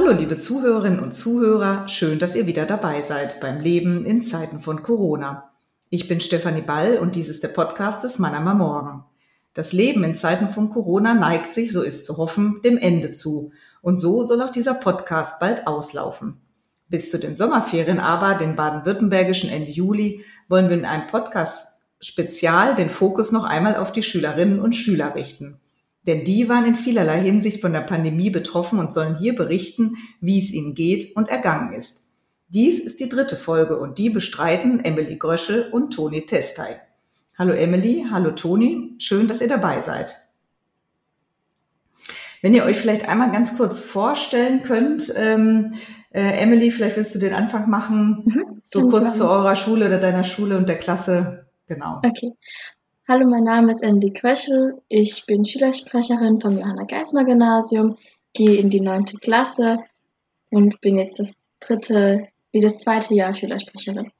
Hallo liebe Zuhörerinnen und Zuhörer, schön, dass ihr wieder dabei seid beim Leben in Zeiten von Corona. Ich bin Stefanie Ball und dies ist der Podcast des Mannheimer Morgen. Das Leben in Zeiten von Corona neigt sich, so ist zu hoffen, dem Ende zu. Und so soll auch dieser Podcast bald auslaufen. Bis zu den Sommerferien aber, den baden-württembergischen Ende Juli, wollen wir in einem Podcast spezial den Fokus noch einmal auf die Schülerinnen und Schüler richten. Denn die waren in vielerlei Hinsicht von der Pandemie betroffen und sollen hier berichten, wie es ihnen geht und ergangen ist. Dies ist die dritte Folge und die bestreiten Emily Gröschel und Toni Testei. Hallo Emily, hallo Toni, schön, dass ihr dabei seid. Wenn ihr euch vielleicht einmal ganz kurz vorstellen könnt, ähm, äh, Emily, vielleicht willst du den Anfang machen, mhm, so kurz zu eurer Schule oder deiner Schule und der Klasse. Genau. Okay. Hallo, mein Name ist Emily Kröschel. Ich bin Schülersprecherin vom Johanna Geismar Gymnasium, gehe in die neunte Klasse und bin jetzt das dritte, wie das zweite Jahr Schülersprecherin.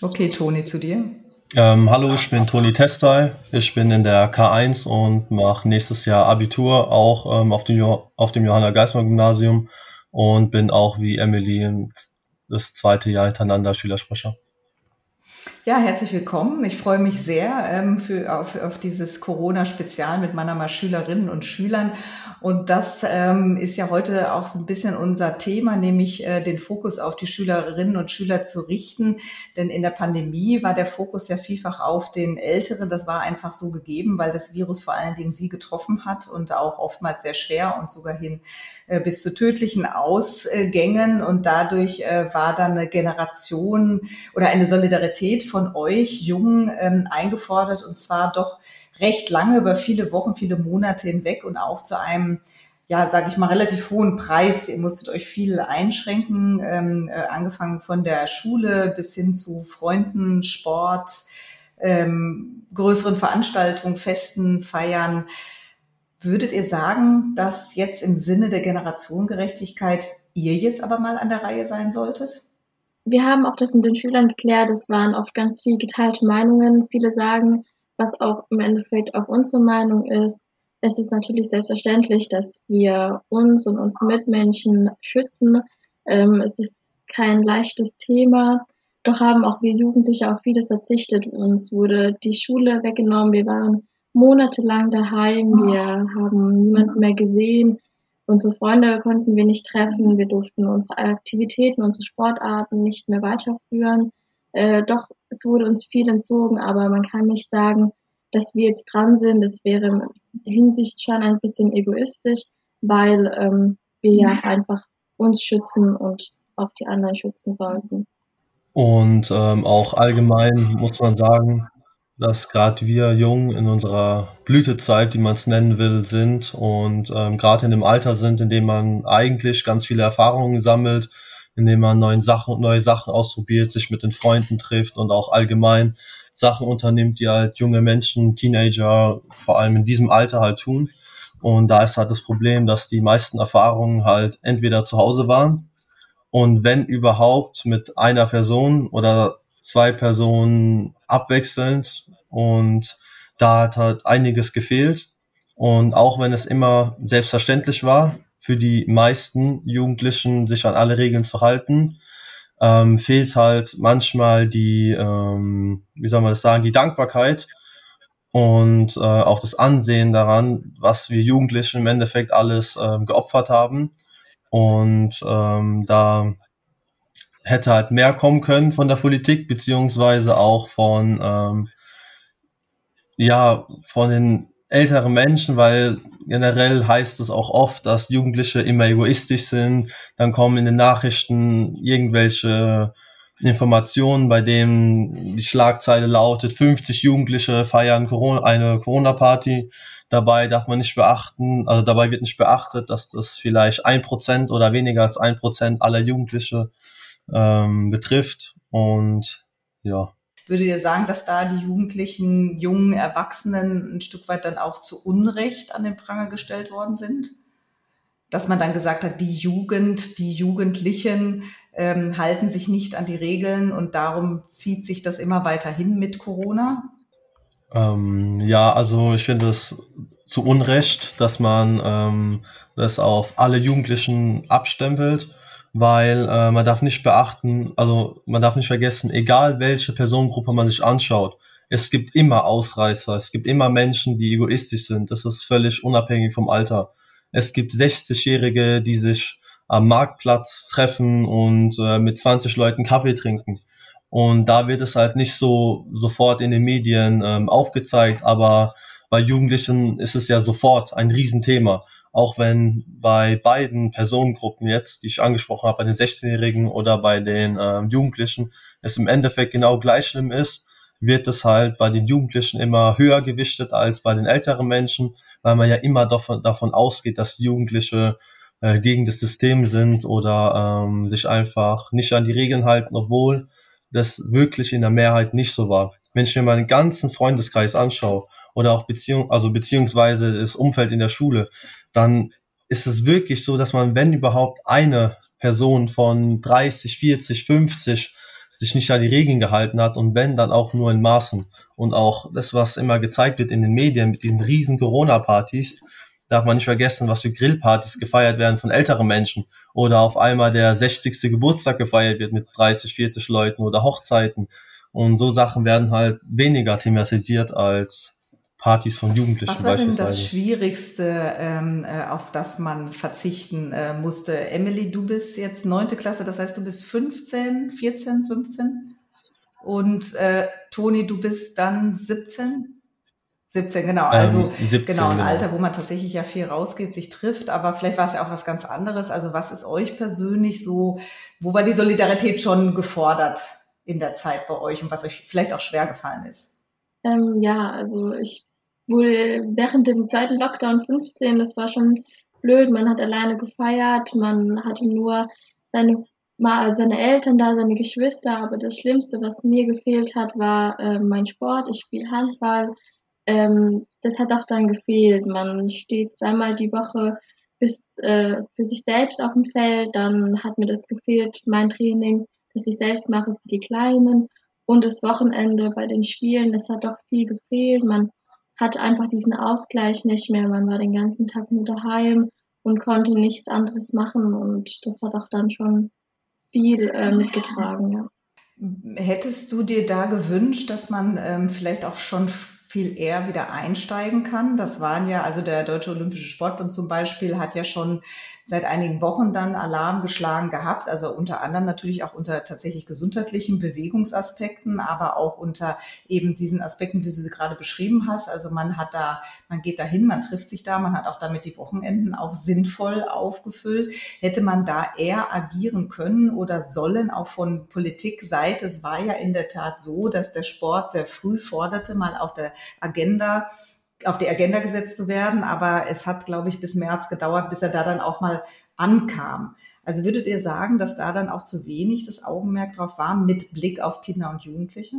Okay, Toni, zu dir. Ähm, hallo, ich bin Toni Testei. Ich bin in der K1 und mache nächstes Jahr Abitur auch ähm, auf, dem jo auf dem Johanna Geismar Gymnasium und bin auch wie Emily das zweite Jahr hintereinander Schülersprecher. Ja, herzlich willkommen. Ich freue mich sehr ähm, für, auf, auf dieses Corona-Spezial mit meiner Schülerinnen und Schülern. Und das ähm, ist ja heute auch so ein bisschen unser Thema, nämlich äh, den Fokus auf die Schülerinnen und Schüler zu richten. Denn in der Pandemie war der Fokus ja vielfach auf den Älteren. Das war einfach so gegeben, weil das Virus vor allen Dingen sie getroffen hat und auch oftmals sehr schwer und sogar hin äh, bis zu tödlichen Ausgängen. Und dadurch äh, war dann eine Generation oder eine Solidarität von euch Jungen ähm, eingefordert und zwar doch recht lange, über viele Wochen, viele Monate hinweg und auch zu einem ja, sage ich mal, relativ hohen Preis. Ihr musstet euch viel einschränken, ähm, äh, angefangen von der Schule bis hin zu Freunden, Sport, ähm, größeren Veranstaltungen, Festen, Feiern. Würdet ihr sagen, dass jetzt im Sinne der Generationengerechtigkeit ihr jetzt aber mal an der Reihe sein solltet? Wir haben auch das mit den Schülern geklärt. Es waren oft ganz viel geteilte Meinungen. Viele sagen, was auch im Endeffekt auch unsere Meinung ist. Es ist natürlich selbstverständlich, dass wir uns und unsere Mitmenschen schützen. Ähm, es ist kein leichtes Thema. Doch haben auch wir Jugendliche auf vieles verzichtet. Uns wurde die Schule weggenommen. Wir waren monatelang daheim. Wir haben niemanden mehr gesehen. Unsere Freunde konnten wir nicht treffen. Wir durften unsere Aktivitäten, unsere Sportarten nicht mehr weiterführen. Äh, doch es wurde uns viel entzogen, aber man kann nicht sagen, dass wir jetzt dran sind. Das wäre in Hinsicht schon ein bisschen egoistisch, weil ähm, wir ja einfach uns schützen und auch die anderen schützen sollten. Und ähm, auch allgemein muss man sagen, dass gerade wir jung in unserer Blütezeit, wie man es nennen will, sind und ähm, gerade in dem Alter sind, in dem man eigentlich ganz viele Erfahrungen sammelt, in dem man neue Sachen, neue Sachen ausprobiert, sich mit den Freunden trifft und auch allgemein Sachen unternimmt, die halt junge Menschen, Teenager, vor allem in diesem Alter halt tun. Und da ist halt das Problem, dass die meisten Erfahrungen halt entweder zu Hause waren und wenn überhaupt mit einer Person oder zwei Personen abwechselnd und da hat halt einiges gefehlt. Und auch wenn es immer selbstverständlich war, für die meisten Jugendlichen sich an alle Regeln zu halten, ähm, fehlt halt manchmal die, ähm, wie soll man das sagen, die Dankbarkeit und äh, auch das Ansehen daran, was wir Jugendlichen im Endeffekt alles ähm, geopfert haben. Und ähm, da hätte halt mehr kommen können von der Politik, beziehungsweise auch von, ähm, ja, von den älteren Menschen, weil generell heißt es auch oft, dass Jugendliche immer egoistisch sind. Dann kommen in den Nachrichten irgendwelche Informationen, bei denen die Schlagzeile lautet, 50 Jugendliche feiern Corona, eine Corona-Party. Dabei darf man nicht beachten, also dabei wird nicht beachtet, dass das vielleicht ein Prozent oder weniger als ein Prozent aller Jugendliche ähm, betrifft. Und ja. Würdet ihr sagen, dass da die Jugendlichen, jungen Erwachsenen ein Stück weit dann auch zu Unrecht an den Pranger gestellt worden sind? Dass man dann gesagt hat, die Jugend, die Jugendlichen ähm, halten sich nicht an die Regeln und darum zieht sich das immer weiter hin mit Corona? Ähm, ja, also ich finde das zu Unrecht, dass man ähm, das auf alle Jugendlichen abstempelt, weil äh, man darf nicht beachten, also man darf nicht vergessen, egal welche Personengruppe man sich anschaut, es gibt immer Ausreißer, es gibt immer Menschen, die egoistisch sind. Das ist völlig unabhängig vom Alter. Es gibt 60-Jährige, die sich am Marktplatz treffen und äh, mit 20 Leuten Kaffee trinken. Und da wird es halt nicht so sofort in den Medien ähm, aufgezeigt, aber bei Jugendlichen ist es ja sofort ein Riesenthema. Auch wenn bei beiden Personengruppen jetzt, die ich angesprochen habe, bei den 16-Jährigen oder bei den ähm, Jugendlichen, es im Endeffekt genau gleich schlimm ist, wird es halt bei den Jugendlichen immer höher gewichtet als bei den älteren Menschen, weil man ja immer davon, davon ausgeht, dass Jugendliche äh, gegen das System sind oder ähm, sich einfach nicht an die Regeln halten, obwohl das wirklich in der Mehrheit nicht so war. Wenn ich mir meinen ganzen Freundeskreis anschaue oder auch Beziehung, also beziehungsweise das Umfeld in der Schule, dann ist es wirklich so, dass man, wenn überhaupt eine Person von 30, 40, 50 sich nicht an die Regeln gehalten hat und wenn, dann auch nur in Maßen. Und auch das, was immer gezeigt wird in den Medien mit diesen riesen Corona-Partys, darf man nicht vergessen, was für Grillpartys gefeiert werden von älteren Menschen oder auf einmal der 60. Geburtstag gefeiert wird mit 30, 40 Leuten oder Hochzeiten. Und so Sachen werden halt weniger thematisiert als Partys von Jugendlichen Was war denn das Schwierigste, ähm, äh, auf das man verzichten äh, musste? Emily, du bist jetzt neunte Klasse, das heißt, du bist 15, 14, 15? Und äh, Toni, du bist dann 17? 17, genau. Also ähm, 17, genau, ein genau. Alter, wo man tatsächlich ja viel rausgeht, sich trifft, aber vielleicht war es ja auch was ganz anderes. Also was ist euch persönlich so, wo war die Solidarität schon gefordert in der Zeit bei euch und was euch vielleicht auch schwer gefallen ist? Ähm, ja, also ich wohl während dem zweiten Lockdown 15, das war schon blöd. Man hat alleine gefeiert, man hatte nur seine mal seine Eltern da, seine Geschwister, aber das Schlimmste, was mir gefehlt hat, war äh, mein Sport. Ich spiele Handball ähm, das hat auch dann gefehlt. Man steht zweimal die Woche bis, äh, für sich selbst auf dem Feld, dann hat mir das gefehlt, mein Training, das ich selbst mache für die Kleinen und das Wochenende bei den Spielen, das hat doch viel gefehlt. Man hatte einfach diesen Ausgleich nicht mehr. Man war den ganzen Tag nur daheim und konnte nichts anderes machen und das hat auch dann schon viel äh, mitgetragen. Ja. Hättest du dir da gewünscht, dass man ähm, vielleicht auch schon viel eher wieder einsteigen kann. Das waren ja, also der Deutsche Olympische Sportbund zum Beispiel hat ja schon seit einigen Wochen dann Alarm geschlagen gehabt, also unter anderem natürlich auch unter tatsächlich gesundheitlichen Bewegungsaspekten, aber auch unter eben diesen Aspekten, wie du sie gerade beschrieben hast. Also man hat da, man geht dahin, man trifft sich da, man hat auch damit die Wochenenden auch sinnvoll aufgefüllt. Hätte man da eher agieren können oder sollen, auch von Politikseite? Es war ja in der Tat so, dass der Sport sehr früh forderte, mal auf der Agenda auf die Agenda gesetzt zu werden. Aber es hat, glaube ich, bis März gedauert, bis er da dann auch mal ankam. Also würdet ihr sagen, dass da dann auch zu wenig das Augenmerk drauf war mit Blick auf Kinder und Jugendliche?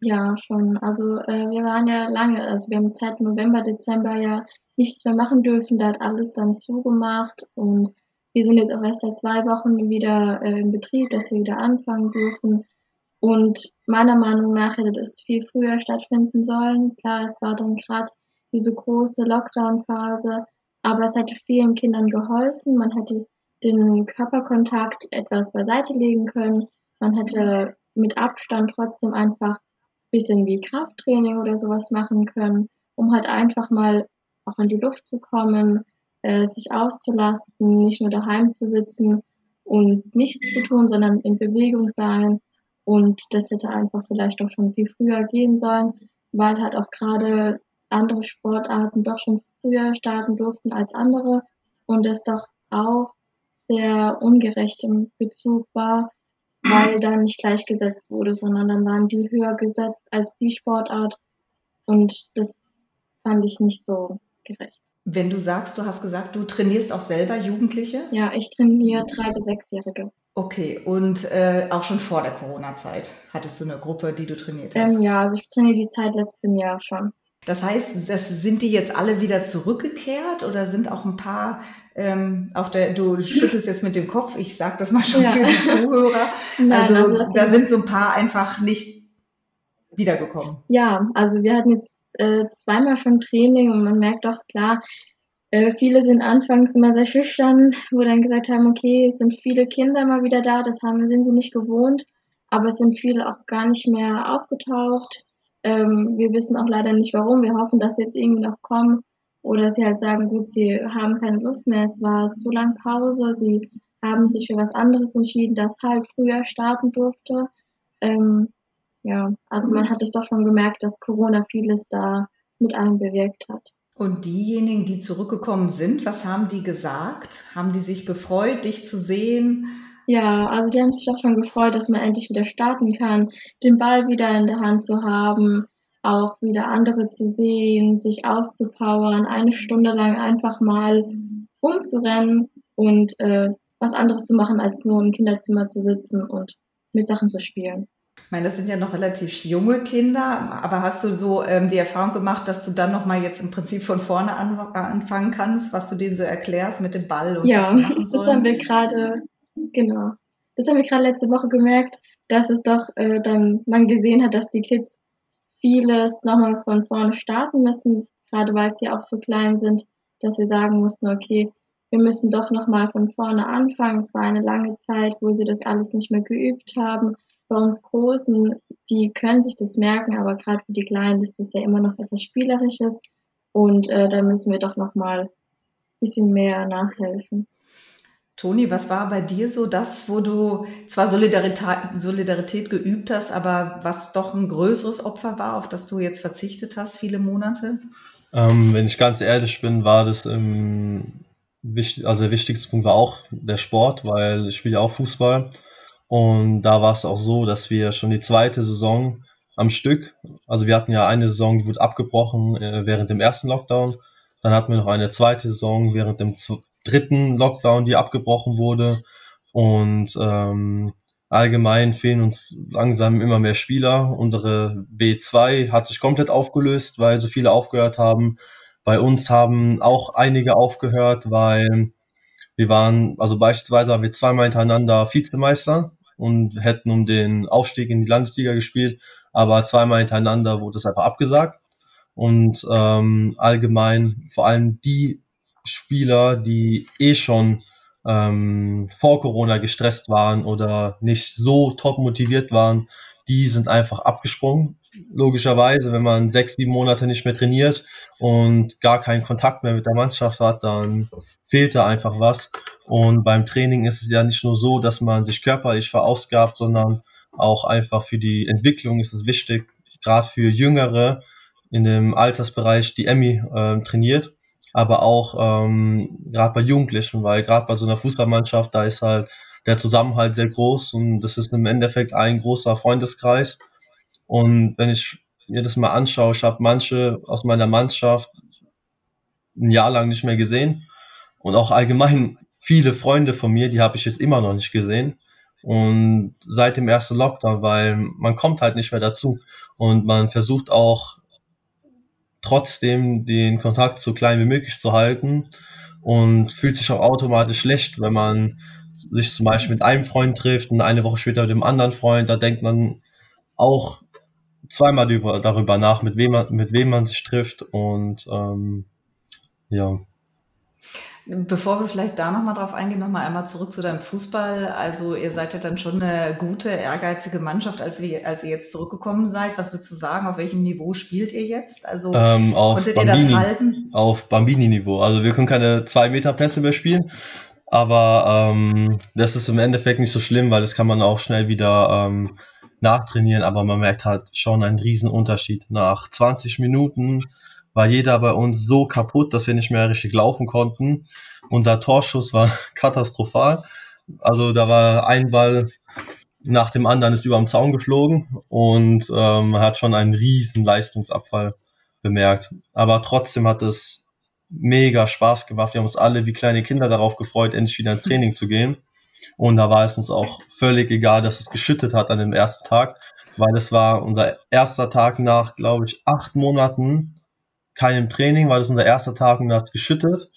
Ja, schon. Also äh, wir waren ja lange, also wir haben seit November, Dezember ja nichts mehr machen dürfen. Da hat alles dann zugemacht und wir sind jetzt auch erst seit zwei Wochen wieder äh, in Betrieb, dass wir wieder anfangen dürfen. Und meiner Meinung nach hätte das viel früher stattfinden sollen. Klar, es war dann gerade diese große Lockdown-Phase, aber es hätte vielen Kindern geholfen. Man hätte den Körperkontakt etwas beiseite legen können. Man hätte mit Abstand trotzdem einfach ein bisschen wie Krafttraining oder sowas machen können, um halt einfach mal auch in die Luft zu kommen, äh, sich auszulasten, nicht nur daheim zu sitzen und nichts zu tun, sondern in Bewegung sein und das hätte einfach vielleicht auch schon viel früher gehen sollen, weil halt auch gerade andere Sportarten doch schon früher starten durften als andere und das doch auch sehr ungerecht im Bezug war, weil dann nicht gleichgesetzt wurde, sondern dann waren die höher gesetzt als die Sportart und das fand ich nicht so gerecht. Wenn du sagst, du hast gesagt, du trainierst auch selber Jugendliche? Ja, ich trainiere drei bis sechsjährige. Okay, und äh, auch schon vor der Corona-Zeit hattest du eine Gruppe, die du trainiert hast? Ähm, ja, also ich trainiere die Zeit letztem Jahr schon. Das heißt, das, sind die jetzt alle wieder zurückgekehrt oder sind auch ein paar ähm, auf der, du schüttelst jetzt mit dem Kopf, ich sage das mal schon ja. für die Zuhörer. Nein, also, also da sind so ein paar einfach nicht wiedergekommen. Ja, also wir hatten jetzt äh, zweimal schon Training und man merkt auch klar, äh, viele sind anfangs immer sehr schüchtern, wo dann gesagt haben, okay, es sind viele Kinder mal wieder da, das haben, sind sie nicht gewohnt, aber es sind viele auch gar nicht mehr aufgetaucht. Ähm, wir wissen auch leider nicht warum. Wir hoffen, dass sie jetzt irgendwie noch kommen oder sie halt sagen, gut, sie haben keine Lust mehr, es war zu lang Pause, sie haben sich für was anderes entschieden, das halt früher starten durfte. Ähm, ja, also man hat es doch schon gemerkt, dass Corona vieles da mit einem bewirkt hat. Und diejenigen, die zurückgekommen sind, was haben die gesagt? Haben die sich gefreut, dich zu sehen? Ja, also die haben sich doch schon gefreut, dass man endlich wieder starten kann, den Ball wieder in der Hand zu haben, auch wieder andere zu sehen, sich auszupowern, eine Stunde lang einfach mal rumzurennen und äh, was anderes zu machen, als nur im Kinderzimmer zu sitzen und mit Sachen zu spielen. Ich meine, das sind ja noch relativ junge Kinder, aber hast du so ähm, die Erfahrung gemacht, dass du dann nochmal jetzt im Prinzip von vorne an, anfangen kannst, was du denen so erklärst mit dem Ball und ja, das haben wir gerade, genau, das haben wir gerade letzte Woche gemerkt, dass es doch äh, dann man gesehen hat, dass die Kids vieles nochmal von vorne starten müssen, gerade weil sie auch so klein sind, dass sie sagen mussten, okay, wir müssen doch nochmal von vorne anfangen. Es war eine lange Zeit, wo sie das alles nicht mehr geübt haben. Bei uns Großen, die können sich das merken, aber gerade für die Kleinen ist das ja immer noch etwas Spielerisches. Und äh, da müssen wir doch nochmal ein bisschen mehr nachhelfen. Toni, was war bei dir so das, wo du zwar Solidarität, Solidarität geübt hast, aber was doch ein größeres Opfer war, auf das du jetzt verzichtet hast, viele Monate? Ähm, wenn ich ganz ehrlich bin, war das im, also der wichtigste Punkt war auch der Sport, weil ich spiele ja auch Fußball. Und da war es auch so, dass wir schon die zweite Saison am Stück, also wir hatten ja eine Saison, die wurde abgebrochen äh, während dem ersten Lockdown. Dann hatten wir noch eine zweite Saison während dem dritten Lockdown, die abgebrochen wurde. Und ähm, allgemein fehlen uns langsam immer mehr Spieler. Unsere B2 hat sich komplett aufgelöst, weil so viele aufgehört haben. Bei uns haben auch einige aufgehört, weil wir waren, also beispielsweise haben wir zweimal hintereinander Vizemeister und hätten um den Aufstieg in die Landesliga gespielt, aber zweimal hintereinander wurde es einfach abgesagt. Und ähm, allgemein, vor allem die Spieler, die eh schon ähm, vor Corona gestresst waren oder nicht so top motiviert waren, die sind einfach abgesprungen. Logischerweise, wenn man sechs, sieben Monate nicht mehr trainiert und gar keinen Kontakt mehr mit der Mannschaft hat, dann fehlt da einfach was. Und beim Training ist es ja nicht nur so, dass man sich körperlich verausgabt, sondern auch einfach für die Entwicklung ist es wichtig, gerade für Jüngere in dem Altersbereich, die Emmy äh, trainiert, aber auch ähm, gerade bei Jugendlichen, weil gerade bei so einer Fußballmannschaft, da ist halt der Zusammenhalt sehr groß und das ist im Endeffekt ein großer Freundeskreis. Und wenn ich mir das mal anschaue, ich habe manche aus meiner Mannschaft ein Jahr lang nicht mehr gesehen und auch allgemein viele Freunde von mir, die habe ich jetzt immer noch nicht gesehen. Und seit dem ersten Lockdown, weil man kommt halt nicht mehr dazu und man versucht auch trotzdem den Kontakt so klein wie möglich zu halten und fühlt sich auch automatisch schlecht, wenn man sich zum Beispiel mit einem Freund trifft und eine Woche später mit dem anderen Freund, da denkt man auch zweimal darüber nach, mit wem man, mit wem man sich trifft und ähm, ja. Bevor wir vielleicht da nochmal drauf eingehen, nochmal einmal zurück zu deinem Fußball. Also ihr seid ja dann schon eine gute, ehrgeizige Mannschaft, als, wir, als ihr jetzt zurückgekommen seid. Was würdest du sagen, auf welchem Niveau spielt ihr jetzt? Also ähm, auf konntet Bambini, ihr das halten? Auf Bambini-Niveau. Also wir können keine zwei Meter Pässe mehr spielen, aber ähm, das ist im Endeffekt nicht so schlimm, weil das kann man auch schnell wieder ähm, nachtrainieren. Aber man merkt halt schon einen riesen Unterschied. Nach 20 Minuten war jeder bei uns so kaputt, dass wir nicht mehr richtig laufen konnten. Unser Torschuss war katastrophal. Also da war ein Ball nach dem anderen ist über dem Zaun geflogen und ähm, hat schon einen riesen Leistungsabfall bemerkt. Aber trotzdem hat es mega Spaß gemacht. Wir haben uns alle wie kleine Kinder darauf gefreut, endlich wieder ins Training zu gehen. Und da war es uns auch völlig egal, dass es geschüttet hat an dem ersten Tag, weil es war unser erster Tag nach, glaube ich, acht Monaten keinem Training, weil das unser erster Tag und da hat geschüttet.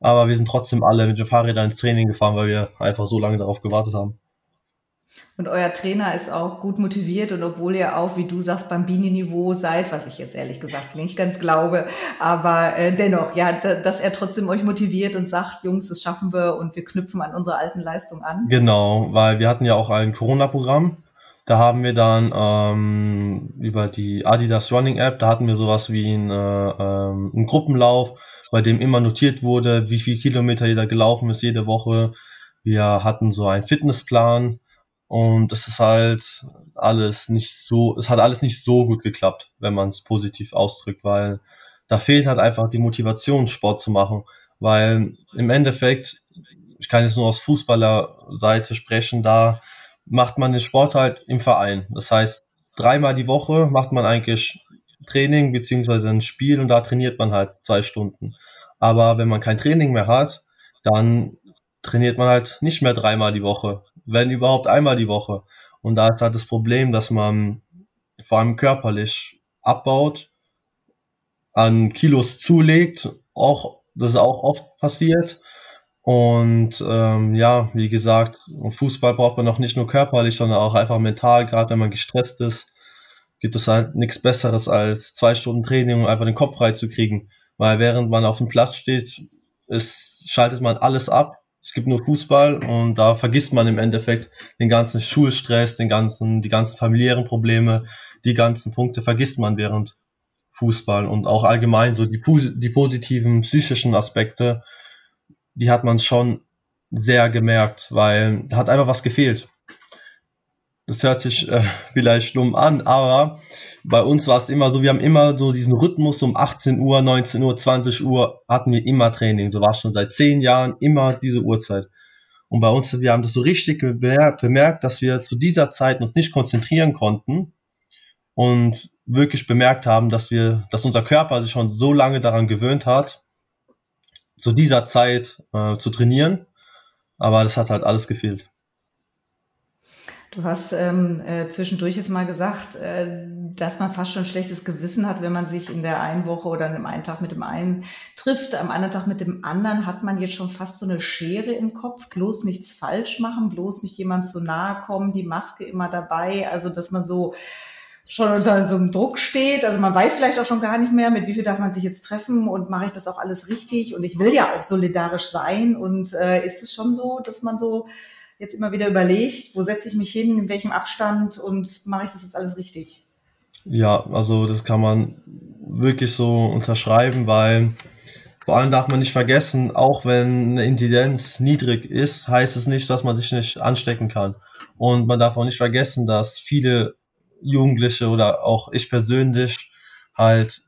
Aber wir sind trotzdem alle mit den Fahrrädern ins Training gefahren, weil wir einfach so lange darauf gewartet haben. Und euer Trainer ist auch gut motiviert und obwohl ihr auch, wie du sagst, beim Bini-Niveau seid, was ich jetzt ehrlich gesagt nicht ganz glaube, aber äh, dennoch, ja, dass er trotzdem euch motiviert und sagt, Jungs, das schaffen wir und wir knüpfen an unsere alten Leistungen an. Genau, weil wir hatten ja auch ein Corona-Programm. Da haben wir dann ähm, über die Adidas Running App, da hatten wir sowas wie ein, äh, ähm, einen Gruppenlauf, bei dem immer notiert wurde, wie viel Kilometer jeder gelaufen ist jede Woche. Wir hatten so einen Fitnessplan, und es ist halt alles nicht so, es hat alles nicht so gut geklappt, wenn man es positiv ausdrückt, weil da fehlt halt einfach die Motivation, Sport zu machen. Weil im Endeffekt, ich kann jetzt nur aus Fußballerseite sprechen, da macht man den Sport halt im Verein. Das heißt, dreimal die Woche macht man eigentlich Training beziehungsweise ein Spiel und da trainiert man halt zwei Stunden. Aber wenn man kein Training mehr hat, dann trainiert man halt nicht mehr dreimal die Woche, wenn überhaupt einmal die Woche. Und da ist halt das Problem, dass man vor allem körperlich abbaut, an Kilos zulegt, auch das ist auch oft passiert. Und ähm, ja, wie gesagt, Fußball braucht man auch nicht nur körperlich, sondern auch einfach mental, gerade wenn man gestresst ist, gibt es halt nichts Besseres als zwei Stunden Training, um einfach den Kopf frei zu kriegen. Weil während man auf dem Platz steht, ist, schaltet man alles ab es gibt nur Fußball und da vergisst man im Endeffekt den ganzen Schulstress, den ganzen, die ganzen familiären Probleme, die ganzen Punkte vergisst man während Fußball und auch allgemein so die, die positiven psychischen Aspekte, die hat man schon sehr gemerkt, weil da hat einfach was gefehlt. Das hört sich äh, vielleicht schlimm an, aber bei uns war es immer so, wir haben immer so diesen Rhythmus um 18 Uhr, 19 Uhr, 20 Uhr hatten wir immer Training. So war es schon seit zehn Jahren immer diese Uhrzeit. Und bei uns, wir haben das so richtig bemerkt, dass wir zu dieser Zeit uns nicht konzentrieren konnten und wirklich bemerkt haben, dass wir, dass unser Körper sich schon so lange daran gewöhnt hat, zu dieser Zeit äh, zu trainieren. Aber das hat halt alles gefehlt. Du hast ähm, äh, zwischendurch jetzt mal gesagt, äh, dass man fast schon schlechtes Gewissen hat, wenn man sich in der einen Woche oder an dem einen Tag mit dem einen trifft, am anderen Tag mit dem anderen hat man jetzt schon fast so eine Schere im Kopf, bloß nichts falsch machen, bloß nicht jemand zu nahe kommen, die Maske immer dabei, also dass man so schon unter so einem Druck steht. Also man weiß vielleicht auch schon gar nicht mehr, mit wie viel darf man sich jetzt treffen und mache ich das auch alles richtig? Und ich will ja auch solidarisch sein. Und äh, ist es schon so, dass man so jetzt immer wieder überlegt, wo setze ich mich hin, in welchem Abstand und mache ich das jetzt alles richtig? Ja, also das kann man wirklich so unterschreiben, weil vor allem darf man nicht vergessen, auch wenn eine Inzidenz niedrig ist, heißt es nicht, dass man sich nicht anstecken kann. Und man darf auch nicht vergessen, dass viele Jugendliche oder auch ich persönlich halt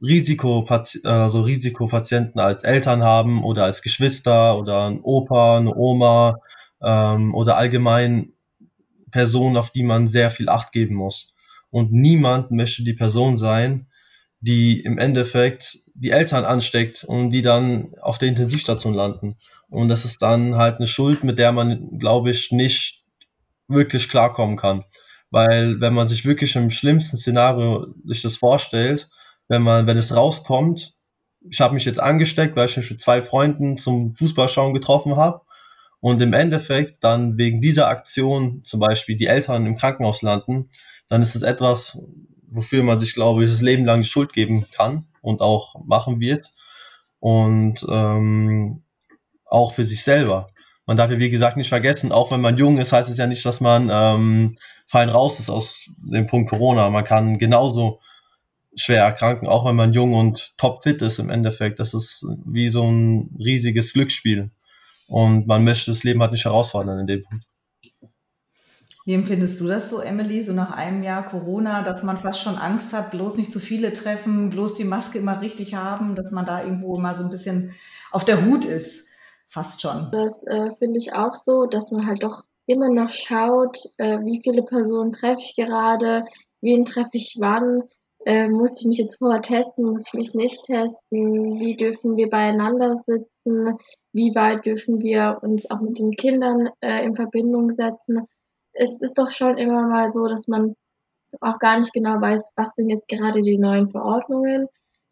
Risikopati also Risikopatienten als Eltern haben oder als Geschwister oder ein Opa, eine Oma ähm, oder allgemein Personen, auf die man sehr viel Acht geben muss. Und niemand möchte die Person sein, die im Endeffekt die Eltern ansteckt und die dann auf der Intensivstation landen. Und das ist dann halt eine Schuld, mit der man, glaube ich, nicht wirklich klarkommen kann. Weil wenn man sich wirklich im schlimmsten Szenario sich das vorstellt, wenn man, wenn es rauskommt, ich habe mich jetzt angesteckt, weil ich mich mit zwei Freunden zum Fußballschauen getroffen habe und im Endeffekt dann wegen dieser Aktion zum Beispiel die Eltern im Krankenhaus landen, dann ist es etwas, wofür man sich, glaube ich, das Leben lang die Schuld geben kann und auch machen wird. Und ähm, auch für sich selber. Man darf ja, wie gesagt, nicht vergessen, auch wenn man jung ist, heißt es ja nicht, dass man ähm, fein raus ist aus dem Punkt Corona. Man kann genauso schwer erkranken, auch wenn man jung und topfit ist im Endeffekt. Das ist wie so ein riesiges Glücksspiel. Und man möchte das Leben halt nicht herausfordern in dem Punkt. Wie empfindest du das so, Emily, so nach einem Jahr Corona, dass man fast schon Angst hat, bloß nicht zu viele treffen, bloß die Maske immer richtig haben, dass man da irgendwo immer so ein bisschen auf der Hut ist, fast schon? Das äh, finde ich auch so, dass man halt doch immer noch schaut, äh, wie viele Personen treffe ich gerade, wen treffe ich wann, äh, muss ich mich jetzt vorher testen, muss ich mich nicht testen, wie dürfen wir beieinander sitzen, wie weit dürfen wir uns auch mit den Kindern äh, in Verbindung setzen. Es ist doch schon immer mal so, dass man auch gar nicht genau weiß, was sind jetzt gerade die neuen Verordnungen.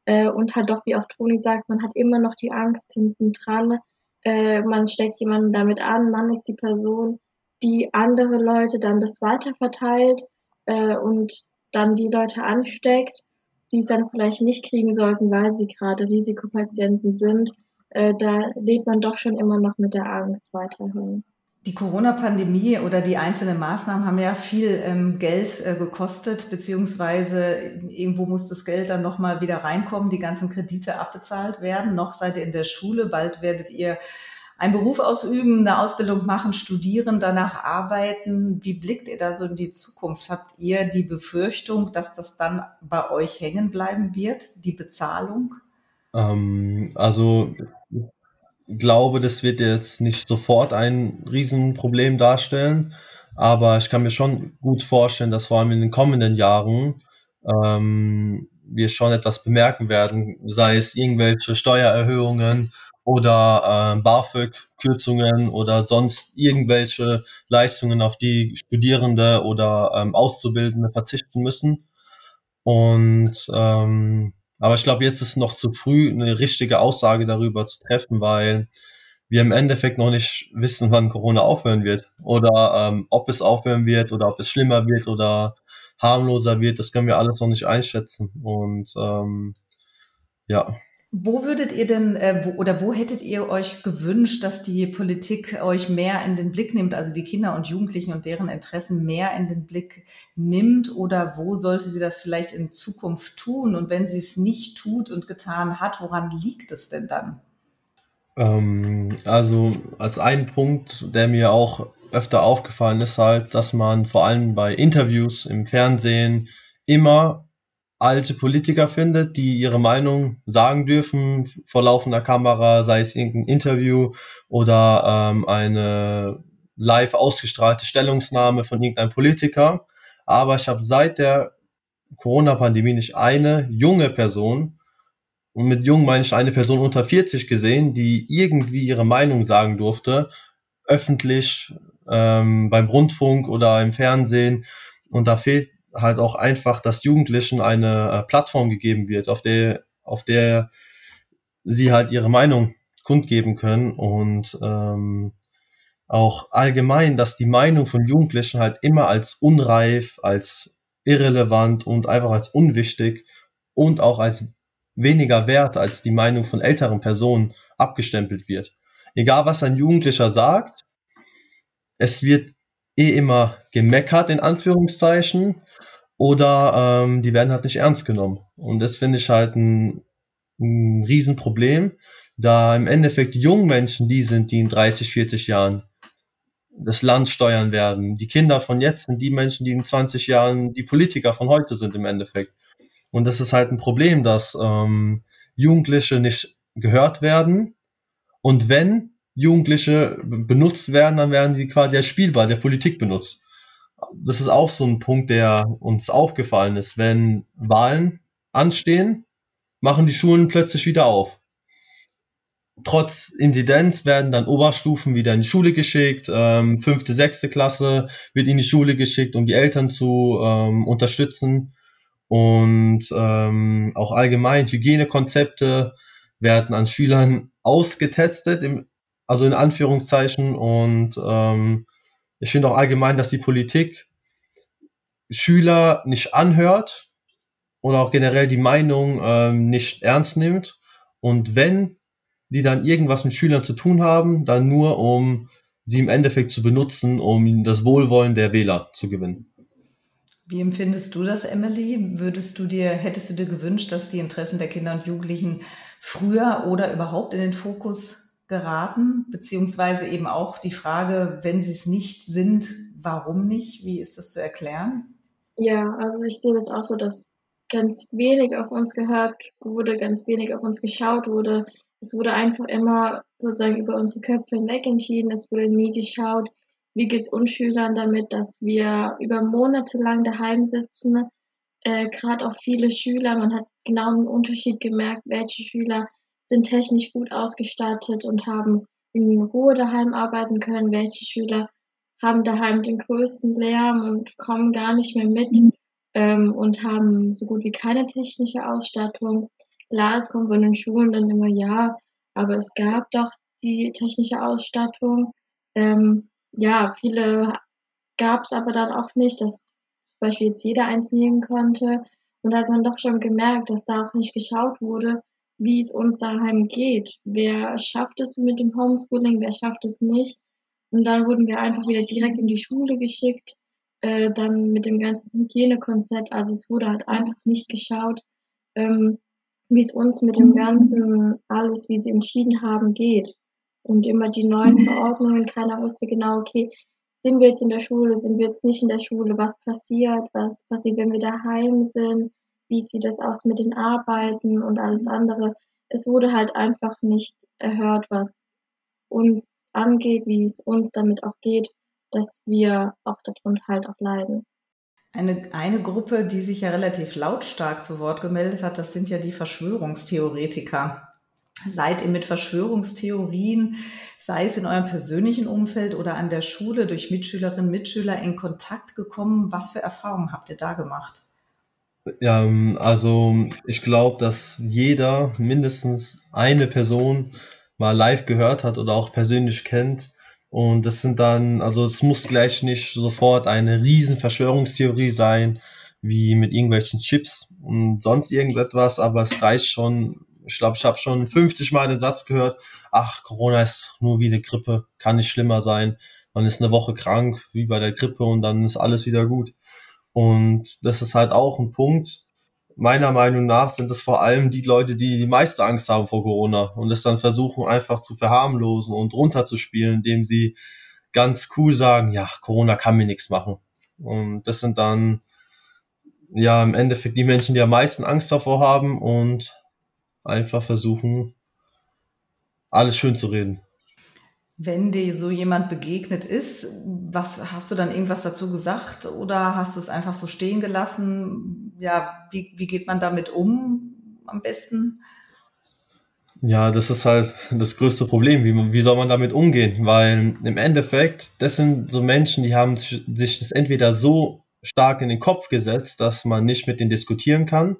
Äh, und halt doch, wie auch Toni sagt, man hat immer noch die Angst hinten dran. Äh, man steckt jemanden damit an, man ist die Person. die andere Leute dann das weiterverteilt äh, und dann die Leute ansteckt, die es dann vielleicht nicht kriegen sollten, weil sie gerade Risikopatienten sind. Äh, da lebt man doch schon immer noch mit der Angst weiterhin. Die Corona-Pandemie oder die einzelnen Maßnahmen haben ja viel ähm, Geld äh, gekostet, beziehungsweise irgendwo muss das Geld dann nochmal wieder reinkommen, die ganzen Kredite abbezahlt werden. Noch seid ihr in der Schule, bald werdet ihr einen Beruf ausüben, eine Ausbildung machen, studieren, danach arbeiten. Wie blickt ihr da so in die Zukunft? Habt ihr die Befürchtung, dass das dann bei euch hängen bleiben wird, die Bezahlung? Ähm, also glaube, das wird jetzt nicht sofort ein Riesenproblem darstellen, aber ich kann mir schon gut vorstellen, dass vor allem in den kommenden Jahren ähm, wir schon etwas bemerken werden, sei es irgendwelche Steuererhöhungen oder äh, BAföG-Kürzungen oder sonst irgendwelche Leistungen, auf die Studierende oder ähm, Auszubildende verzichten müssen. Und ähm, aber ich glaube, jetzt ist noch zu früh, eine richtige Aussage darüber zu treffen, weil wir im Endeffekt noch nicht wissen, wann Corona aufhören wird oder ähm, ob es aufhören wird oder ob es schlimmer wird oder harmloser wird. Das können wir alles noch nicht einschätzen. Und ähm, ja. Wo würdet ihr denn äh, wo, oder wo hättet ihr euch gewünscht, dass die Politik euch mehr in den Blick nimmt, also die Kinder und Jugendlichen und deren Interessen mehr in den Blick nimmt? Oder wo sollte sie das vielleicht in Zukunft tun? Und wenn sie es nicht tut und getan hat, woran liegt es denn dann? Ähm, also als ein Punkt, der mir auch öfter aufgefallen ist, halt, dass man vor allem bei Interviews im Fernsehen immer alte Politiker findet, die ihre Meinung sagen dürfen vor laufender Kamera, sei es irgendein Interview oder ähm, eine live ausgestrahlte Stellungnahme von irgendeinem Politiker. Aber ich habe seit der Corona-Pandemie nicht eine junge Person, und mit jung meine ich eine Person unter 40 gesehen, die irgendwie ihre Meinung sagen durfte, öffentlich ähm, beim Rundfunk oder im Fernsehen. Und da fehlt halt auch einfach, dass Jugendlichen eine äh, Plattform gegeben wird, auf der, auf der sie halt ihre Meinung kundgeben können und ähm, auch allgemein, dass die Meinung von Jugendlichen halt immer als unreif, als irrelevant und einfach als unwichtig und auch als weniger wert als die Meinung von älteren Personen abgestempelt wird. Egal was ein Jugendlicher sagt, es wird eh immer gemeckert in Anführungszeichen oder ähm, die werden halt nicht ernst genommen. Und das finde ich halt ein, ein Riesenproblem, da im Endeffekt die jungen Menschen die sind, die in 30, 40 Jahren das Land steuern werden. Die Kinder von jetzt sind die Menschen, die in 20 Jahren die Politiker von heute sind im Endeffekt. Und das ist halt ein Problem, dass ähm, Jugendliche nicht gehört werden. Und wenn Jugendliche benutzt werden, dann werden die quasi als Spielball der Politik benutzt das ist auch so ein Punkt, der uns aufgefallen ist. Wenn Wahlen anstehen, machen die Schulen plötzlich wieder auf. Trotz Inzidenz werden dann Oberstufen wieder in die Schule geschickt, ähm, fünfte, sechste Klasse wird in die Schule geschickt, um die Eltern zu ähm, unterstützen. Und ähm, auch allgemein Hygienekonzepte werden an Schülern ausgetestet, im, also in Anführungszeichen. Und ähm, ich finde auch allgemein, dass die Politik Schüler nicht anhört oder auch generell die Meinung ähm, nicht ernst nimmt. Und wenn die dann irgendwas mit Schülern zu tun haben, dann nur um sie im Endeffekt zu benutzen, um das Wohlwollen der Wähler zu gewinnen. Wie empfindest du das, Emily? Würdest du dir, hättest du dir gewünscht, dass die Interessen der Kinder und Jugendlichen früher oder überhaupt in den Fokus geraten, beziehungsweise eben auch die Frage, wenn sie es nicht sind, warum nicht? Wie ist das zu erklären? Ja, also ich sehe das auch so, dass ganz wenig auf uns gehört wurde, ganz wenig auf uns geschaut wurde. Es wurde einfach immer sozusagen über unsere Köpfe hinweg entschieden. Es wurde nie geschaut, wie geht es uns Schülern damit, dass wir über Monate lang daheim sitzen. Äh, Gerade auch viele Schüler, man hat genau einen Unterschied gemerkt, welche Schüler sind technisch gut ausgestattet und haben in Ruhe daheim arbeiten können. Welche Schüler haben daheim den größten Lärm und kommen gar nicht mehr mit mhm. ähm, und haben so gut wie keine technische Ausstattung. Klar, es kommt von den Schulen dann immer ja, aber es gab doch die technische Ausstattung. Ähm, ja, viele gab es aber dann auch nicht, dass zum Beispiel jetzt jeder eins nehmen konnte. Und da hat man doch schon gemerkt, dass da auch nicht geschaut wurde, wie es uns daheim geht. Wer schafft es mit dem Homeschooling, wer schafft es nicht. Und dann wurden wir einfach wieder direkt in die Schule geschickt, äh, dann mit dem ganzen Hygienekonzept. Also es wurde halt einfach nicht geschaut, ähm, wie es uns mit dem ganzen alles, wie sie entschieden haben, geht. Und immer die neuen Verordnungen, keiner wusste genau, okay, sind wir jetzt in der Schule, sind wir jetzt nicht in der Schule, was passiert, was passiert, wenn wir daheim sind, wie sieht das aus mit den Arbeiten und alles andere. Es wurde halt einfach nicht erhört, was uns angeht, wie es uns damit auch geht, dass wir auch darunter halt auch leiden. Eine, eine Gruppe, die sich ja relativ lautstark zu Wort gemeldet hat, das sind ja die Verschwörungstheoretiker. Seid ihr mit Verschwörungstheorien, sei es in eurem persönlichen Umfeld oder an der Schule durch Mitschülerinnen und Mitschüler in Kontakt gekommen? Was für Erfahrungen habt ihr da gemacht? Ja, ähm, also ich glaube, dass jeder mindestens eine Person mal live gehört hat oder auch persönlich kennt. Und das sind dann, also es muss gleich nicht sofort eine riesen Verschwörungstheorie sein, wie mit irgendwelchen Chips und sonst irgendetwas, aber es reicht schon ich glaube, ich habe schon 50 Mal den Satz gehört, ach, Corona ist nur wie eine Grippe, kann nicht schlimmer sein. Man ist eine Woche krank, wie bei der Grippe, und dann ist alles wieder gut. Und das ist halt auch ein Punkt. Meiner Meinung nach sind es vor allem die Leute, die die meiste Angst haben vor Corona und es dann versuchen einfach zu verharmlosen und runterzuspielen, indem sie ganz cool sagen, ja, Corona kann mir nichts machen. Und das sind dann ja im Endeffekt die Menschen, die am meisten Angst davor haben und einfach versuchen, alles schön zu reden. Wenn dir so jemand begegnet ist, was hast du dann irgendwas dazu gesagt oder hast du es einfach so stehen gelassen? Ja, wie, wie geht man damit um am besten? Ja, das ist halt das größte Problem. Wie, wie soll man damit umgehen? Weil im Endeffekt, das sind so Menschen, die haben sich das entweder so stark in den Kopf gesetzt, dass man nicht mit denen diskutieren kann,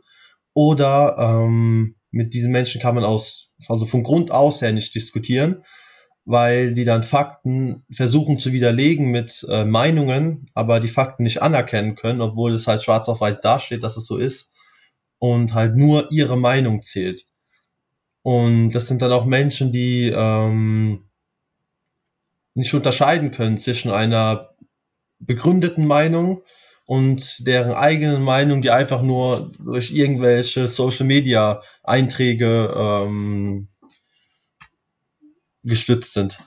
oder ähm, mit diesen Menschen kann man aus, also von Grund aus her nicht diskutieren, weil die dann Fakten versuchen zu widerlegen mit äh, Meinungen, aber die Fakten nicht anerkennen können, obwohl es halt schwarz auf weiß dasteht, dass es so ist und halt nur ihre Meinung zählt. Und das sind dann auch Menschen, die ähm, nicht unterscheiden können zwischen einer begründeten Meinung und deren eigenen Meinung, die einfach nur durch irgendwelche Social Media Einträge ähm, gestützt sind.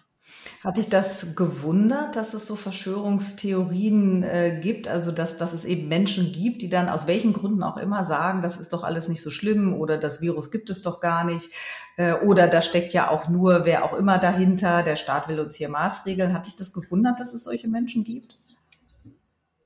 Hat dich das gewundert, dass es so Verschwörungstheorien äh, gibt, also dass, dass es eben Menschen gibt, die dann aus welchen Gründen auch immer sagen, das ist doch alles nicht so schlimm oder das Virus gibt es doch gar nicht äh, oder da steckt ja auch nur wer auch immer dahinter, der Staat will uns hier maßregeln. Hat dich das gewundert, dass es solche Menschen gibt?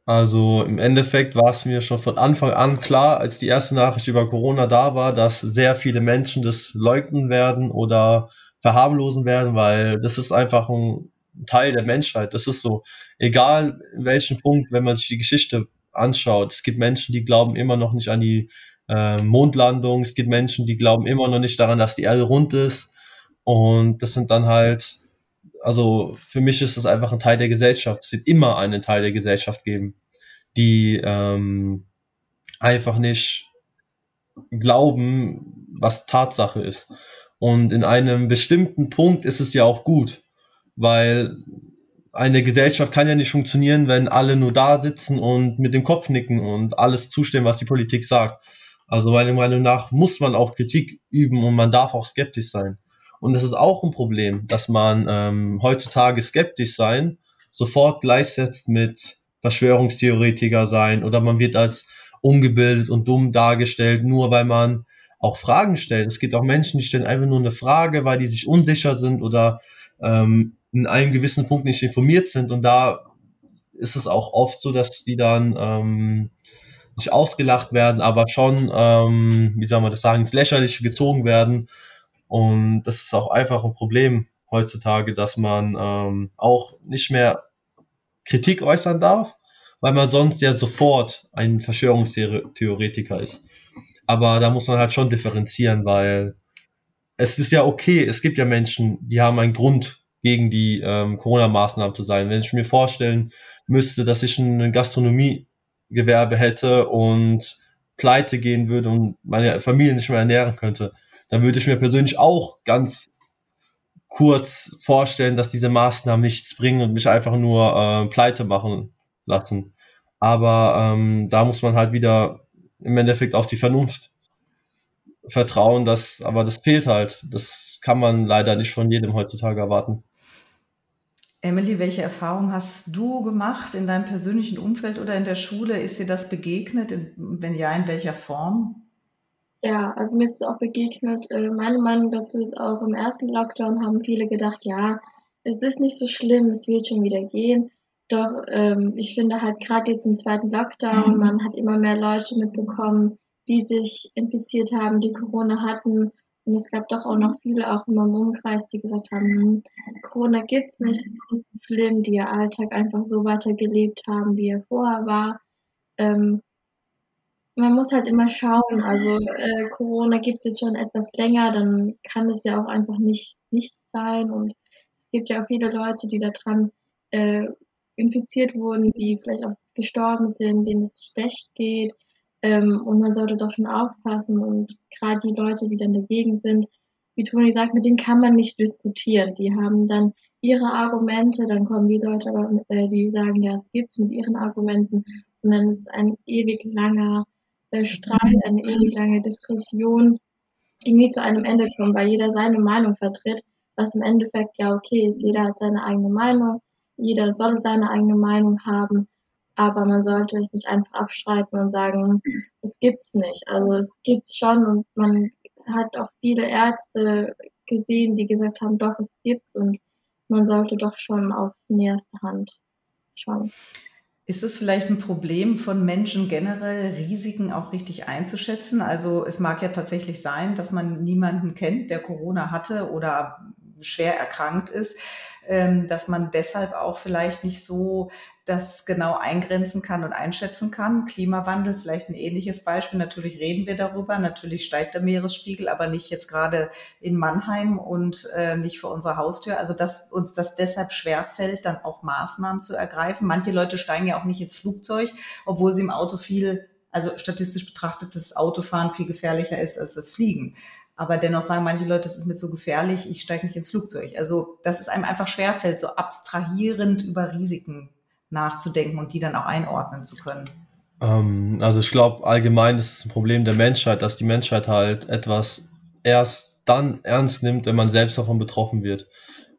Also im Endeffekt war es mir schon von Anfang an klar, als die erste Nachricht über Corona da war, dass sehr viele Menschen das leugnen werden oder verharmlosen werden, weil das ist einfach ein Teil der Menschheit. Das ist so, egal in welchem Punkt, wenn man sich die Geschichte anschaut. Es gibt Menschen, die glauben immer noch nicht an die äh, Mondlandung. Es gibt Menschen, die glauben immer noch nicht daran, dass die Erde rund ist. Und das sind dann halt also für mich ist es einfach ein Teil der Gesellschaft. Es wird immer einen Teil der Gesellschaft geben, die ähm, einfach nicht glauben, was Tatsache ist. Und in einem bestimmten Punkt ist es ja auch gut, weil eine Gesellschaft kann ja nicht funktionieren, wenn alle nur da sitzen und mit dem Kopf nicken und alles zustimmen, was die Politik sagt. Also meiner Meinung nach muss man auch Kritik üben und man darf auch skeptisch sein. Und das ist auch ein Problem, dass man ähm, heutzutage skeptisch sein sofort gleichsetzt mit Verschwörungstheoretiker sein oder man wird als ungebildet und dumm dargestellt, nur weil man auch Fragen stellt. Es gibt auch Menschen, die stellen einfach nur eine Frage, weil die sich unsicher sind oder ähm, in einem gewissen Punkt nicht informiert sind. Und da ist es auch oft so, dass die dann ähm, nicht ausgelacht werden, aber schon, ähm, wie soll man das sagen, ins Lächerliche gezogen werden und das ist auch einfach ein Problem heutzutage, dass man ähm, auch nicht mehr Kritik äußern darf, weil man sonst ja sofort ein Verschwörungstheoretiker ist. Aber da muss man halt schon differenzieren, weil es ist ja okay, es gibt ja Menschen, die haben einen Grund, gegen die ähm, Corona-Maßnahmen zu sein. Wenn ich mir vorstellen müsste, dass ich ein Gastronomiegewerbe hätte und pleite gehen würde und meine Familie nicht mehr ernähren könnte, dann würde ich mir persönlich auch ganz kurz vorstellen, dass diese Maßnahmen nichts bringen und mich einfach nur äh, pleite machen lassen. Aber ähm, da muss man halt wieder im Endeffekt auf die Vernunft vertrauen, dass, aber das fehlt halt. Das kann man leider nicht von jedem heutzutage erwarten. Emily, welche Erfahrung hast du gemacht in deinem persönlichen Umfeld oder in der Schule? Ist dir das begegnet? Wenn ja, in welcher Form? Ja, also mir ist es auch begegnet. Äh, meine Meinung dazu ist auch, im ersten Lockdown haben viele gedacht, ja, es ist nicht so schlimm, es wird schon wieder gehen. Doch ähm, ich finde halt gerade jetzt im zweiten Lockdown, mhm. man hat immer mehr Leute mitbekommen, die sich infiziert haben, die Corona hatten und es gab doch auch noch viele, auch in meinem Umkreis, die gesagt haben, hm, Corona gibt's nicht, es ist nicht so schlimm, die ihr Alltag einfach so weitergelebt haben, wie er vorher war. Ähm, man muss halt immer schauen, also äh, Corona gibt's jetzt schon etwas länger, dann kann es ja auch einfach nicht, nicht sein. Und es gibt ja auch viele Leute, die daran äh, infiziert wurden, die vielleicht auch gestorben sind, denen es schlecht geht. Ähm, und man sollte doch schon aufpassen. Und gerade die Leute, die dann dagegen sind, wie Toni sagt, mit denen kann man nicht diskutieren. Die haben dann ihre Argumente, dann kommen die Leute, aber, äh, die sagen, ja, es gibt's mit ihren Argumenten. Und dann ist ein ewig langer äh, Streit, eine ewig lange Diskussion, die nie zu einem Ende kommt, weil jeder seine Meinung vertritt, was im Endeffekt ja okay ist. Jeder hat seine eigene Meinung, jeder soll seine eigene Meinung haben aber man sollte es nicht einfach abstreiten und sagen, es gibt's nicht. Also es gibt's schon und man hat auch viele Ärzte gesehen, die gesagt haben, doch, es gibt's und man sollte doch schon auf näherste Hand schauen. Ist es vielleicht ein Problem von Menschen generell, Risiken auch richtig einzuschätzen? Also es mag ja tatsächlich sein, dass man niemanden kennt, der Corona hatte oder schwer erkrankt ist, dass man deshalb auch vielleicht nicht so das genau eingrenzen kann und einschätzen kann. Klimawandel, vielleicht ein ähnliches Beispiel. Natürlich reden wir darüber. Natürlich steigt der Meeresspiegel, aber nicht jetzt gerade in Mannheim und äh, nicht vor unserer Haustür. Also, dass uns das deshalb schwerfällt, dann auch Maßnahmen zu ergreifen. Manche Leute steigen ja auch nicht ins Flugzeug, obwohl sie im Auto viel, also statistisch betrachtet, das Autofahren viel gefährlicher ist als das Fliegen. Aber dennoch sagen manche Leute, das ist mir zu gefährlich, ich steige nicht ins Flugzeug. Also, dass es einem einfach schwerfällt, so abstrahierend über Risiken nachzudenken und die dann auch einordnen zu können. Ähm, also ich glaube allgemein ist es ein Problem der Menschheit, dass die Menschheit halt etwas erst dann ernst nimmt, wenn man selbst davon betroffen wird.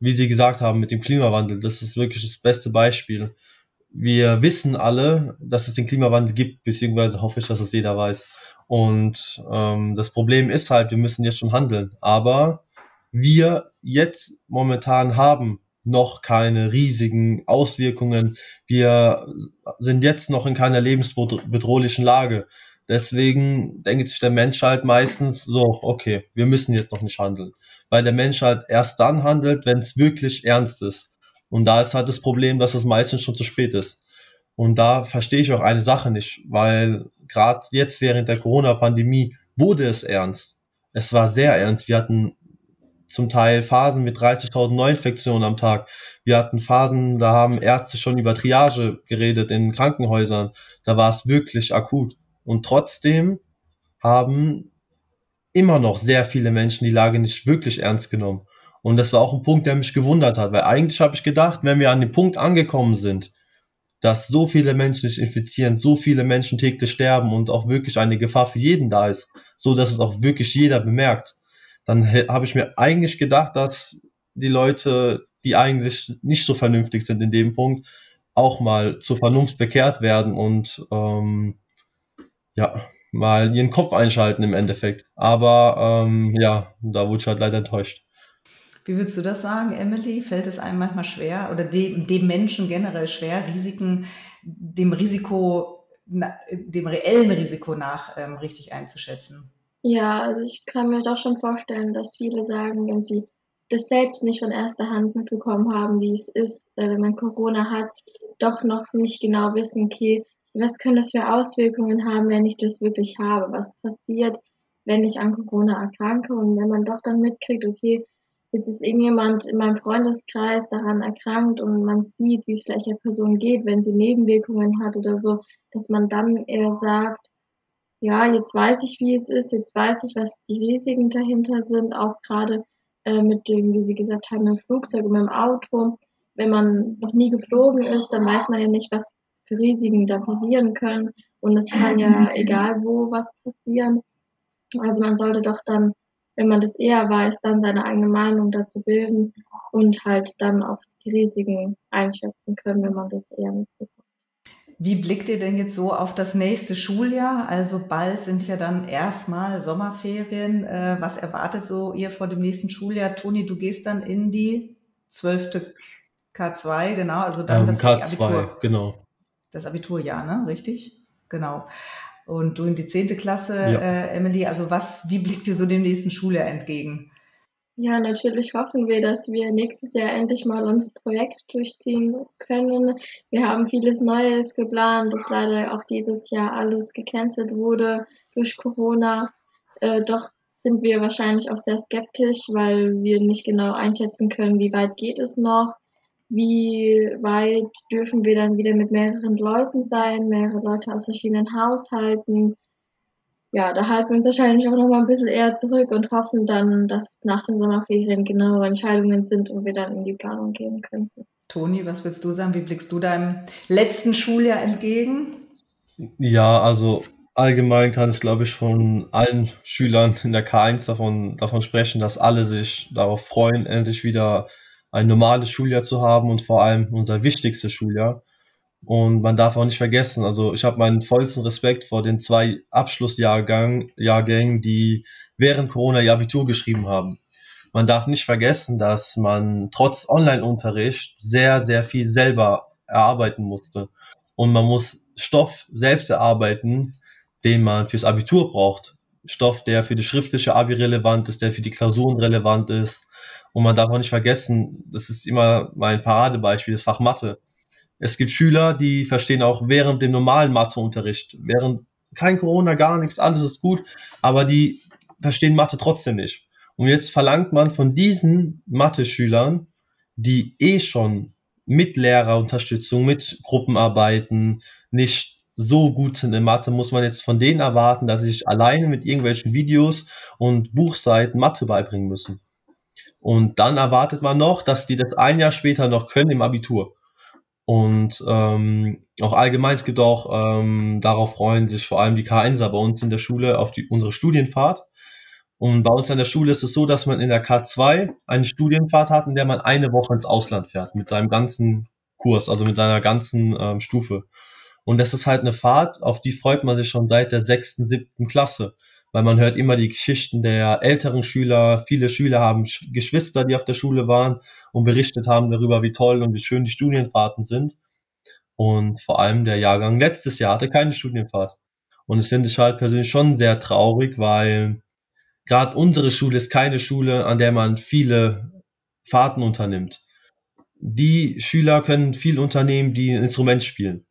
Wie Sie gesagt haben mit dem Klimawandel, das ist wirklich das beste Beispiel. Wir wissen alle, dass es den Klimawandel gibt, beziehungsweise hoffe ich, dass es jeder weiß. Und ähm, das Problem ist halt, wir müssen jetzt schon handeln. Aber wir jetzt momentan haben noch keine riesigen Auswirkungen. Wir sind jetzt noch in keiner lebensbedrohlichen Lage. Deswegen denkt sich der Mensch halt meistens so, okay, wir müssen jetzt noch nicht handeln. Weil der Mensch halt erst dann handelt, wenn es wirklich ernst ist. Und da ist halt das Problem, dass es meistens schon zu spät ist. Und da verstehe ich auch eine Sache nicht, weil gerade jetzt während der Corona-Pandemie wurde es ernst. Es war sehr ernst. Wir hatten zum Teil Phasen mit 30.000 Neuinfektionen am Tag. Wir hatten Phasen, da haben Ärzte schon über Triage geredet in Krankenhäusern. Da war es wirklich akut. Und trotzdem haben immer noch sehr viele Menschen die Lage nicht wirklich ernst genommen. Und das war auch ein Punkt, der mich gewundert hat, weil eigentlich habe ich gedacht, wenn wir an dem Punkt angekommen sind, dass so viele Menschen sich infizieren, so viele Menschen täglich sterben und auch wirklich eine Gefahr für jeden da ist, so dass es auch wirklich jeder bemerkt, dann habe ich mir eigentlich gedacht, dass die Leute, die eigentlich nicht so vernünftig sind in dem Punkt, auch mal zur Vernunft bekehrt werden und ähm, ja, mal ihren Kopf einschalten im Endeffekt. Aber ähm, ja, da wurde ich halt leider enttäuscht. Wie würdest du das sagen, Emily? Fällt es einem manchmal schwer oder dem, dem Menschen generell schwer, Risiken, dem Risiko, dem reellen Risiko nach ähm, richtig einzuschätzen? Ja, also ich kann mir doch schon vorstellen, dass viele sagen, wenn sie das selbst nicht von erster Hand mitbekommen haben, wie es ist, äh, wenn man Corona hat, doch noch nicht genau wissen, okay, was können das für Auswirkungen haben, wenn ich das wirklich habe? Was passiert, wenn ich an Corona erkranke? Und wenn man doch dann mitkriegt, okay, jetzt ist irgendjemand in meinem Freundeskreis daran erkrankt und man sieht, wie es vielleicht der Person geht, wenn sie Nebenwirkungen hat oder so, dass man dann eher sagt, ja, jetzt weiß ich, wie es ist, jetzt weiß ich, was die Risiken dahinter sind, auch gerade äh, mit dem, wie Sie gesagt haben, im Flugzeug und mit dem Auto. Wenn man noch nie geflogen ist, dann weiß man ja nicht, was für Risiken da passieren können. Und es kann ja egal wo was passieren. Also man sollte doch dann, wenn man das eher weiß, dann seine eigene Meinung dazu bilden und halt dann auch die Risiken einschätzen können, wenn man das eher mitbekommt. Wie blickt ihr denn jetzt so auf das nächste Schuljahr? Also bald sind ja dann erstmal Sommerferien. Äh, was erwartet so ihr vor dem nächsten Schuljahr? Toni, du gehst dann in die zwölfte K2, genau, also dann ähm, das K2, Abitur. genau. Das Abiturjahr, ne? Richtig? Genau. Und du in die zehnte Klasse, ja. äh, Emily, also was, wie blickt dir so dem nächsten Schuljahr entgegen? Ja, natürlich hoffen wir, dass wir nächstes Jahr endlich mal unser Projekt durchziehen können. Wir haben vieles Neues geplant, dass leider auch dieses Jahr alles gecancelt wurde durch Corona. Äh, doch sind wir wahrscheinlich auch sehr skeptisch, weil wir nicht genau einschätzen können, wie weit geht es noch, wie weit dürfen wir dann wieder mit mehreren Leuten sein, mehrere Leute aus verschiedenen Haushalten ja, da halten wir uns wahrscheinlich auch noch mal ein bisschen eher zurück und hoffen dann, dass nach den Sommerferien genauere Entscheidungen sind und wir dann in die Planung gehen könnten. Toni, was willst du sagen? Wie blickst du deinem letzten Schuljahr entgegen? Ja, also allgemein kann ich, glaube ich, von allen Schülern in der K1 davon, davon sprechen, dass alle sich darauf freuen, endlich wieder ein normales Schuljahr zu haben und vor allem unser wichtigstes Schuljahr. Und man darf auch nicht vergessen, also ich habe meinen vollsten Respekt vor den zwei Abschlussjahrgängen, Jahrgängen, die während Corona ihr Abitur geschrieben haben. Man darf nicht vergessen, dass man trotz Online-Unterricht sehr, sehr viel selber erarbeiten musste. Und man muss Stoff selbst erarbeiten, den man fürs Abitur braucht. Stoff, der für die schriftliche Abi relevant ist, der für die Klausuren relevant ist. Und man darf auch nicht vergessen, das ist immer mein Paradebeispiel, das Fach Mathe es gibt Schüler, die verstehen auch während dem normalen Matheunterricht, während kein Corona, gar nichts, alles ist gut, aber die verstehen Mathe trotzdem nicht. Und jetzt verlangt man von diesen Mathe-Schülern, die eh schon mit Lehrerunterstützung, mit Gruppenarbeiten nicht so gut sind in Mathe, muss man jetzt von denen erwarten, dass sie sich alleine mit irgendwelchen Videos und Buchseiten Mathe beibringen müssen. Und dann erwartet man noch, dass die das ein Jahr später noch können im Abitur. Und ähm, auch allgemein, es gibt auch, ähm, darauf freuen sich vor allem die K1er bei uns in der Schule auf die, unsere Studienfahrt. Und bei uns an der Schule ist es so, dass man in der K2 eine Studienfahrt hat, in der man eine Woche ins Ausland fährt, mit seinem ganzen Kurs, also mit seiner ganzen ähm, Stufe. Und das ist halt eine Fahrt, auf die freut man sich schon seit der sechsten, siebten Klasse weil man hört immer die Geschichten der älteren Schüler. Viele Schüler haben Geschwister, die auf der Schule waren und berichtet haben darüber, wie toll und wie schön die Studienfahrten sind. Und vor allem der Jahrgang letztes Jahr hatte keine Studienfahrt. Und das finde ich halt persönlich schon sehr traurig, weil gerade unsere Schule ist keine Schule, an der man viele Fahrten unternimmt. Die Schüler können viel unternehmen, die ein Instrument spielen.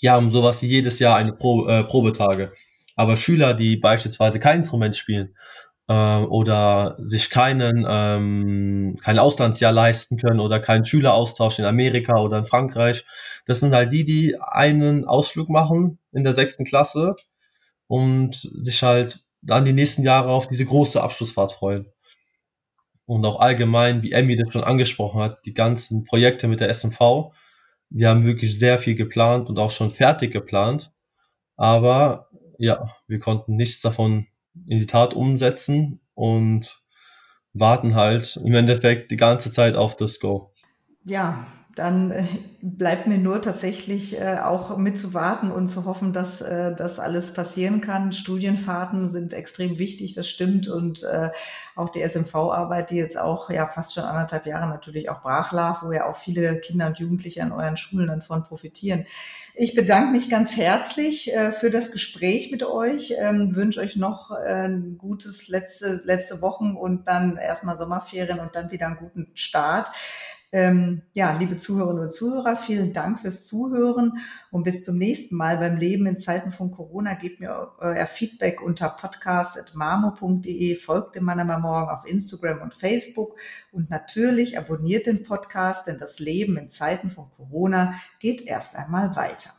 Die haben sowas wie jedes Jahr eine Pro, äh, Probetage. Aber Schüler, die beispielsweise kein Instrument spielen äh, oder sich keinen ähm, kein Auslandsjahr leisten können oder keinen Schüleraustausch in Amerika oder in Frankreich, das sind halt die, die einen Ausflug machen in der sechsten Klasse und sich halt dann die nächsten Jahre auf diese große Abschlussfahrt freuen. Und auch allgemein, wie Emmy das schon angesprochen hat, die ganzen Projekte mit der SMV, wir haben wirklich sehr viel geplant und auch schon fertig geplant. Aber ja, wir konnten nichts davon in die Tat umsetzen und warten halt im Endeffekt die ganze Zeit auf das Go. Ja, dann äh, bleibt mir nur tatsächlich äh, auch mitzuwarten und zu hoffen, dass äh, das alles passieren kann. Studienfahrten sind extrem wichtig, das stimmt. Und auch die SMV-Arbeit, die jetzt auch ja fast schon anderthalb Jahre natürlich auch brach lag, wo ja auch viele Kinder und Jugendliche an euren Schulen davon profitieren. Ich bedanke mich ganz herzlich für das Gespräch mit euch, ähm, wünsche euch noch ein gutes letzte, letzte Wochen und dann erstmal Sommerferien und dann wieder einen guten Start. Ähm, ja, liebe Zuhörerinnen und Zuhörer, vielen Dank fürs Zuhören und bis zum nächsten Mal beim Leben in Zeiten von Corona. Gebt mir euer Feedback unter podcast.marmo.de, folgt dem Manama Morgen auf Instagram und Facebook und natürlich abonniert den Podcast, denn das Leben in Zeiten von Corona geht erst einmal weiter.